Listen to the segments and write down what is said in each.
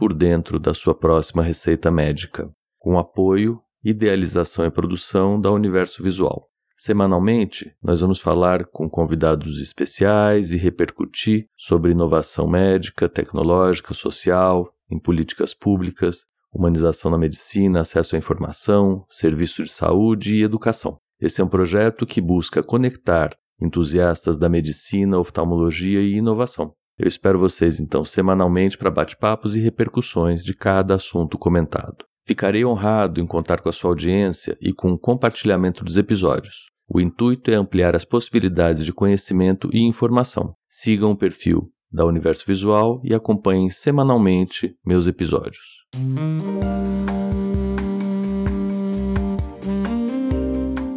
por dentro da sua próxima receita médica, com apoio, idealização e produção da Universo Visual. Semanalmente, nós vamos falar com convidados especiais e repercutir sobre inovação médica, tecnológica, social, em políticas públicas, humanização na medicina, acesso à informação, serviço de saúde e educação. Esse é um projeto que busca conectar entusiastas da medicina, oftalmologia e inovação eu espero vocês então semanalmente para bate-papos e repercussões de cada assunto comentado. Ficarei honrado em contar com a sua audiência e com o compartilhamento dos episódios. O intuito é ampliar as possibilidades de conhecimento e informação. Sigam o perfil da Universo Visual e acompanhem semanalmente meus episódios.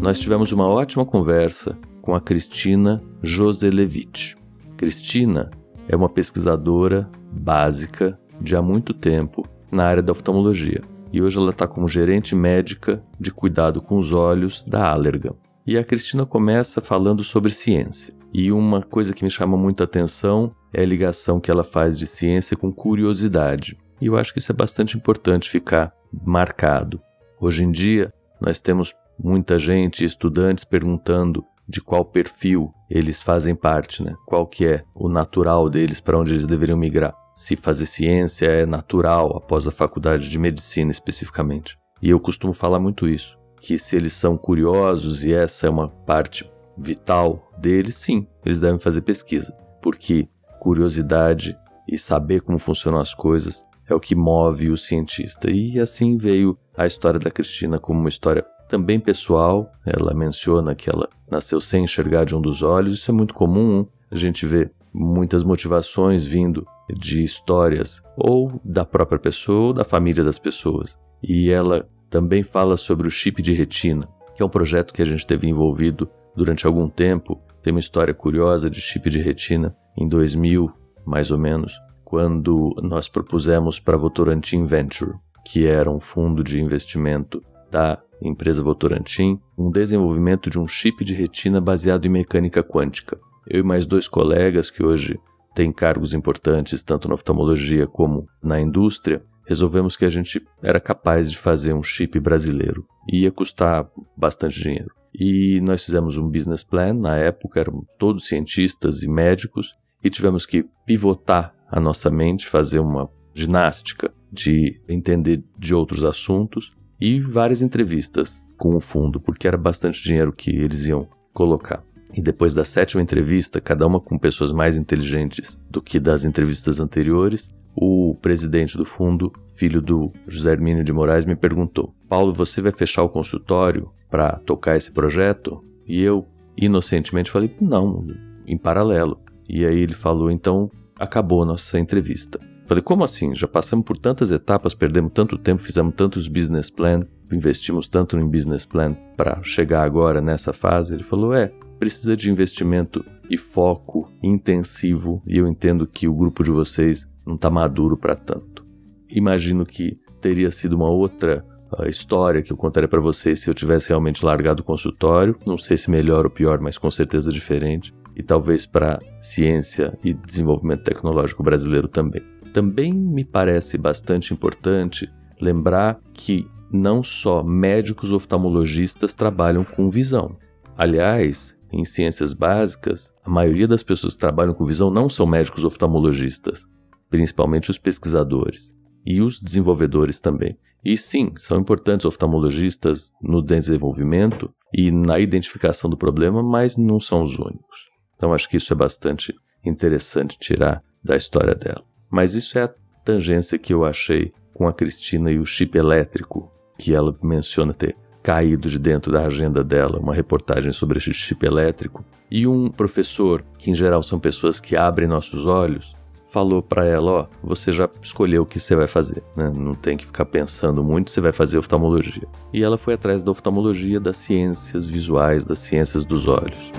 Nós tivemos uma ótima conversa com a Cristina Joselevich. Cristina é uma pesquisadora básica de há muito tempo na área da oftalmologia e hoje ela está como gerente médica de cuidado com os olhos da Allergan. E a Cristina começa falando sobre ciência. E uma coisa que me chama muito a atenção é a ligação que ela faz de ciência com curiosidade. E eu acho que isso é bastante importante ficar marcado. Hoje em dia, nós temos muita gente, estudantes, perguntando de qual perfil eles fazem parte, né? Qual que é o natural deles para onde eles deveriam migrar? Se fazer ciência é natural após a faculdade de medicina especificamente. E eu costumo falar muito isso, que se eles são curiosos e essa é uma parte vital deles, sim, eles devem fazer pesquisa, porque curiosidade e saber como funcionam as coisas é o que move o cientista. E assim veio a história da Cristina como uma história também pessoal. Ela menciona que ela nasceu sem enxergar de um dos olhos. Isso é muito comum. A gente vê muitas motivações vindo de histórias ou da própria pessoa ou da família das pessoas. E ela também fala sobre o chip de retina, que é um projeto que a gente teve envolvido durante algum tempo. Tem uma história curiosa de chip de retina em 2000, mais ou menos, quando nós propusemos para a Votorantim Venture, que era um fundo de investimento da empresa Votorantim, um desenvolvimento de um chip de retina baseado em mecânica quântica. Eu e mais dois colegas que hoje têm cargos importantes tanto na oftalmologia como na indústria, resolvemos que a gente era capaz de fazer um chip brasileiro. E ia custar bastante dinheiro. E nós fizemos um business plan, na época eram todos cientistas e médicos, e tivemos que pivotar a nossa mente, fazer uma ginástica de entender de outros assuntos e várias entrevistas com o fundo, porque era bastante dinheiro que eles iam colocar. E depois da sétima entrevista, cada uma com pessoas mais inteligentes do que das entrevistas anteriores, o presidente do fundo, filho do José Hermínio de Moraes, me perguntou: Paulo, você vai fechar o consultório para tocar esse projeto? E eu, inocentemente, falei: não, em paralelo. E aí ele falou: então acabou a nossa entrevista. Falei, como assim? Já passamos por tantas etapas, perdemos tanto tempo, fizemos tantos business plan, investimos tanto em business plan para chegar agora nessa fase? Ele falou, é, precisa de investimento e foco intensivo e eu entendo que o grupo de vocês não está maduro para tanto. Imagino que teria sido uma outra uh, história que eu contaria para vocês se eu tivesse realmente largado o consultório. Não sei se melhor ou pior, mas com certeza diferente. E talvez para ciência e desenvolvimento tecnológico brasileiro também. Também me parece bastante importante lembrar que não só médicos oftalmologistas trabalham com visão. Aliás, em ciências básicas, a maioria das pessoas que trabalham com visão não são médicos oftalmologistas, principalmente os pesquisadores e os desenvolvedores também. E sim, são importantes oftalmologistas no desenvolvimento e na identificação do problema, mas não são os únicos. Então acho que isso é bastante interessante tirar da história dela. Mas isso é a tangência que eu achei com a Cristina e o chip elétrico que ela menciona ter caído de dentro da agenda dela, uma reportagem sobre esse chip elétrico. E um professor, que em geral são pessoas que abrem nossos olhos, falou para ela, ó, você já escolheu o que você vai fazer, né? Não tem que ficar pensando muito, você vai fazer oftalmologia. E ela foi atrás da oftalmologia, das ciências visuais, das ciências dos olhos.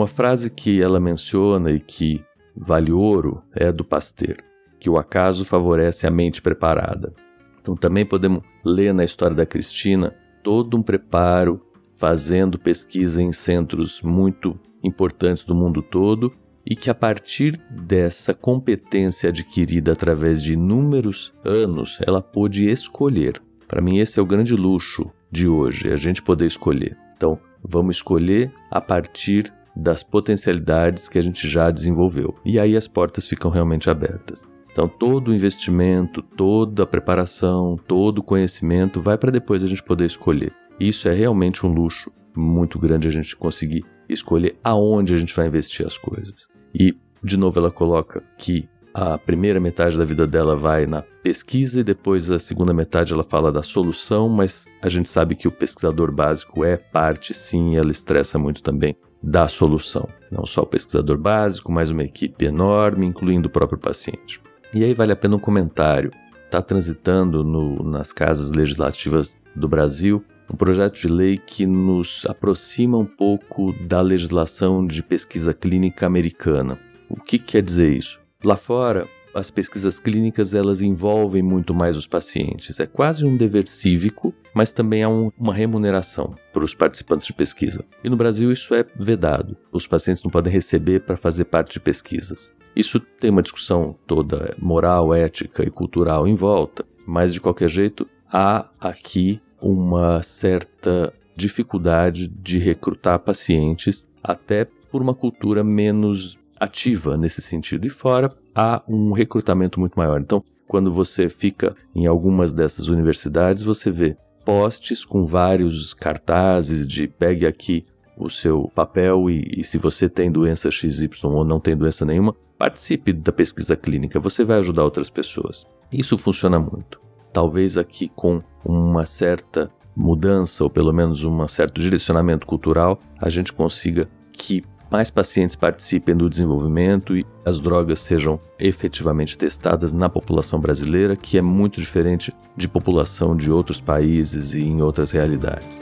Uma frase que ela menciona e que vale ouro é do Pasteur, que o acaso favorece a mente preparada. Então também podemos ler na história da Cristina todo um preparo fazendo pesquisa em centros muito importantes do mundo todo e que a partir dessa competência adquirida através de inúmeros anos, ela pôde escolher. Para mim esse é o grande luxo de hoje, a gente poder escolher. Então, vamos escolher a partir das potencialidades que a gente já desenvolveu. E aí as portas ficam realmente abertas. Então, todo o investimento, toda a preparação, todo o conhecimento vai para depois a gente poder escolher. Isso é realmente um luxo muito grande a gente conseguir escolher aonde a gente vai investir as coisas. E, de novo, ela coloca que a primeira metade da vida dela vai na pesquisa e depois a segunda metade ela fala da solução, mas a gente sabe que o pesquisador básico é parte sim, ela estressa muito também da solução. Não só o pesquisador básico, mas uma equipe enorme, incluindo o próprio paciente. E aí vale a pena um comentário. Está transitando no, nas casas legislativas do Brasil um projeto de lei que nos aproxima um pouco da legislação de pesquisa clínica americana. O que quer dizer isso? Lá fora, as pesquisas clínicas elas envolvem muito mais os pacientes. É quase um dever cívico, mas também há um, uma remuneração para os participantes de pesquisa. E no Brasil isso é vedado. Os pacientes não podem receber para fazer parte de pesquisas. Isso tem uma discussão toda moral, ética e cultural em volta, mas de qualquer jeito há aqui uma certa dificuldade de recrutar pacientes, até por uma cultura menos ativa nesse sentido. E fora, há um recrutamento muito maior. Então, quando você fica em algumas dessas universidades, você vê postes com vários cartazes de pegue aqui o seu papel e, e, se você tem doença XY ou não tem doença nenhuma, participe da pesquisa clínica, você vai ajudar outras pessoas. Isso funciona muito talvez aqui com uma certa mudança, ou pelo menos um certo direcionamento cultural, a gente consiga que mais pacientes participem do desenvolvimento e as drogas sejam efetivamente testadas na população brasileira, que é muito diferente de população de outros países e em outras realidades.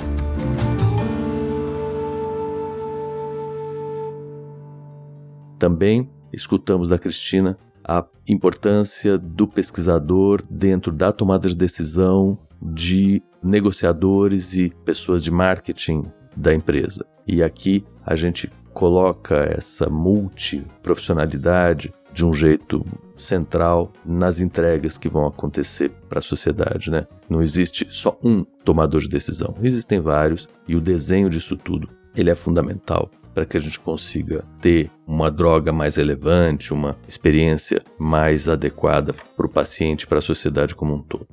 Também escutamos da Cristina a importância do pesquisador dentro da tomada de decisão de negociadores e pessoas de marketing da empresa. E aqui a gente coloca essa multiprofissionalidade de um jeito central nas entregas que vão acontecer para a sociedade, né? Não existe só um tomador de decisão, existem vários e o desenho disso tudo ele é fundamental para que a gente consiga ter uma droga mais relevante, uma experiência mais adequada para o paciente e para a sociedade como um todo.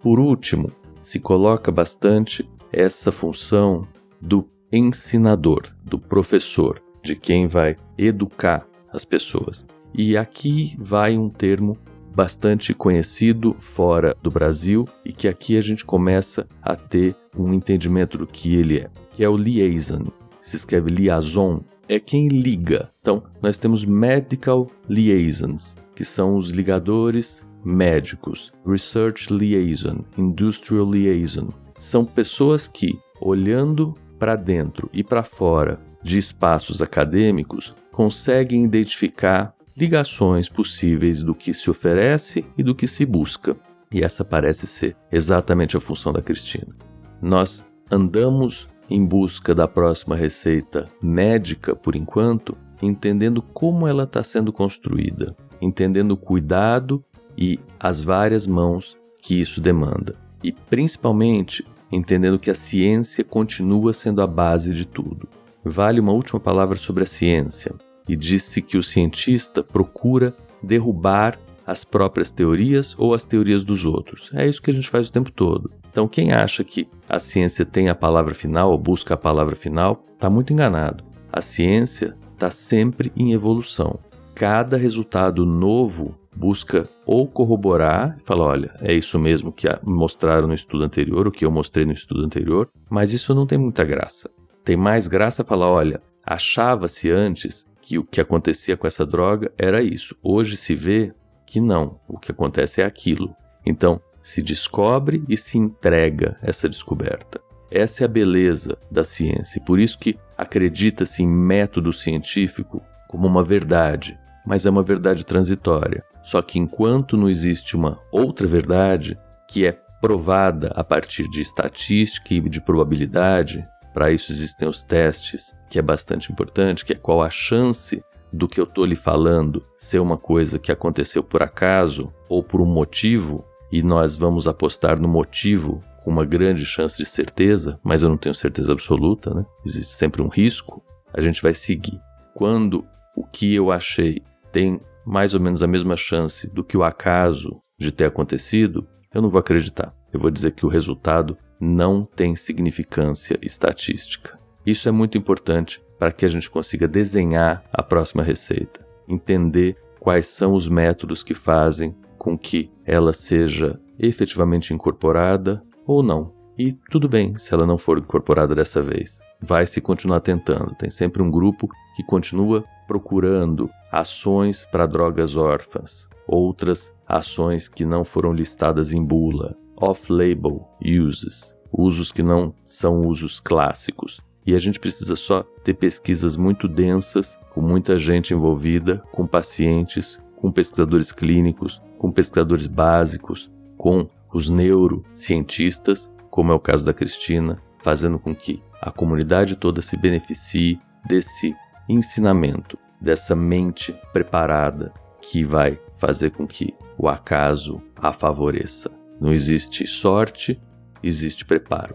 Por último, se coloca bastante essa função do ensinador, do professor, de quem vai educar as pessoas. E aqui vai um termo bastante conhecido fora do Brasil e que aqui a gente começa a ter um entendimento do que ele é, que é o liaison se escreve liaison, é quem liga. Então, nós temos medical liaisons, que são os ligadores médicos, research liaison, industrial liaison. São pessoas que, olhando para dentro e para fora de espaços acadêmicos, conseguem identificar ligações possíveis do que se oferece e do que se busca. E essa parece ser exatamente a função da Cristina. Nós andamos em busca da próxima receita médica, por enquanto, entendendo como ela está sendo construída, entendendo o cuidado e as várias mãos que isso demanda, e principalmente entendendo que a ciência continua sendo a base de tudo. Vale uma última palavra sobre a ciência, e disse que o cientista procura derrubar as próprias teorias ou as teorias dos outros. É isso que a gente faz o tempo todo. Então, quem acha que a ciência tem a palavra final ou busca a palavra final, está muito enganado. A ciência está sempre em evolução. Cada resultado novo busca ou corroborar falar, olha, é isso mesmo que mostraram no estudo anterior, o que eu mostrei no estudo anterior, mas isso não tem muita graça. Tem mais graça falar, olha, achava-se antes que o que acontecia com essa droga era isso. Hoje se vê que não, o que acontece é aquilo. Então, se descobre e se entrega essa descoberta. Essa é a beleza da ciência, e por isso que acredita-se em método científico como uma verdade, mas é uma verdade transitória. Só que enquanto não existe uma outra verdade que é provada a partir de estatística e de probabilidade, para isso existem os testes, que é bastante importante, que é qual a chance do que eu estou lhe falando ser uma coisa que aconteceu por acaso ou por um motivo, e nós vamos apostar no motivo com uma grande chance de certeza, mas eu não tenho certeza absoluta, né? Existe sempre um risco. A gente vai seguir. Quando o que eu achei tem mais ou menos a mesma chance do que o acaso de ter acontecido, eu não vou acreditar. Eu vou dizer que o resultado não tem significância estatística. Isso é muito importante para que a gente consiga desenhar a próxima receita, entender quais são os métodos que fazem com que ela seja efetivamente incorporada ou não. E tudo bem se ela não for incorporada dessa vez. Vai se continuar tentando. Tem sempre um grupo que continua procurando ações para drogas órfãs, outras ações que não foram listadas em bula, off-label uses, usos que não são usos clássicos. E a gente precisa só ter pesquisas muito densas, com muita gente envolvida, com pacientes, com pesquisadores clínicos, com pesquisadores básicos, com os neurocientistas, como é o caso da Cristina, fazendo com que a comunidade toda se beneficie desse ensinamento, dessa mente preparada que vai fazer com que o acaso a favoreça. Não existe sorte, existe preparo.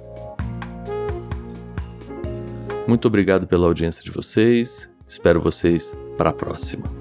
Muito obrigado pela audiência de vocês. Espero vocês para a próxima.